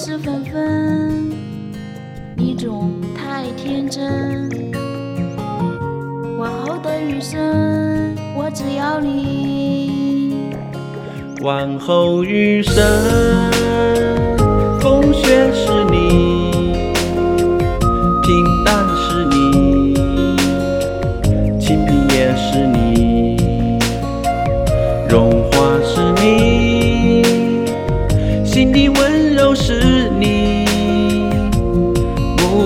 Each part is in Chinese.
是纷纷，你总太天真。往后的余生，我只要你。往后余生，风雪是你，平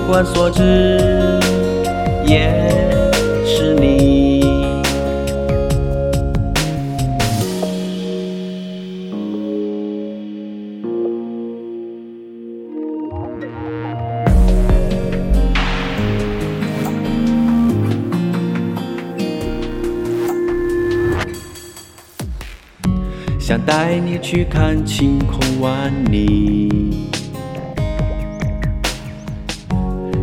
目光所至也是你。想带你去看晴空万里，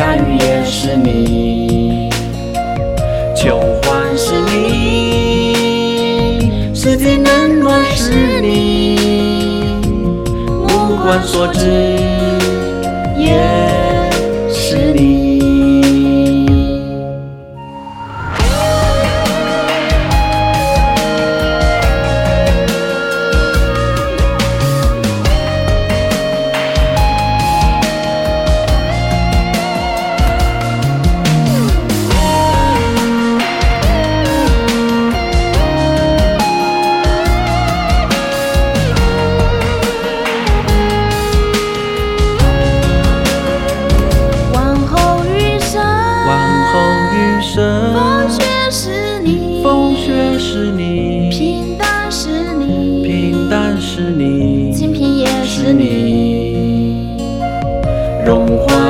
夏雨也是你，秋欢是你，四季冷暖是你，目光所至也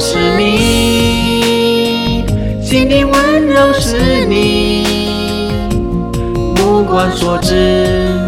是你心底温柔，是你目光所至。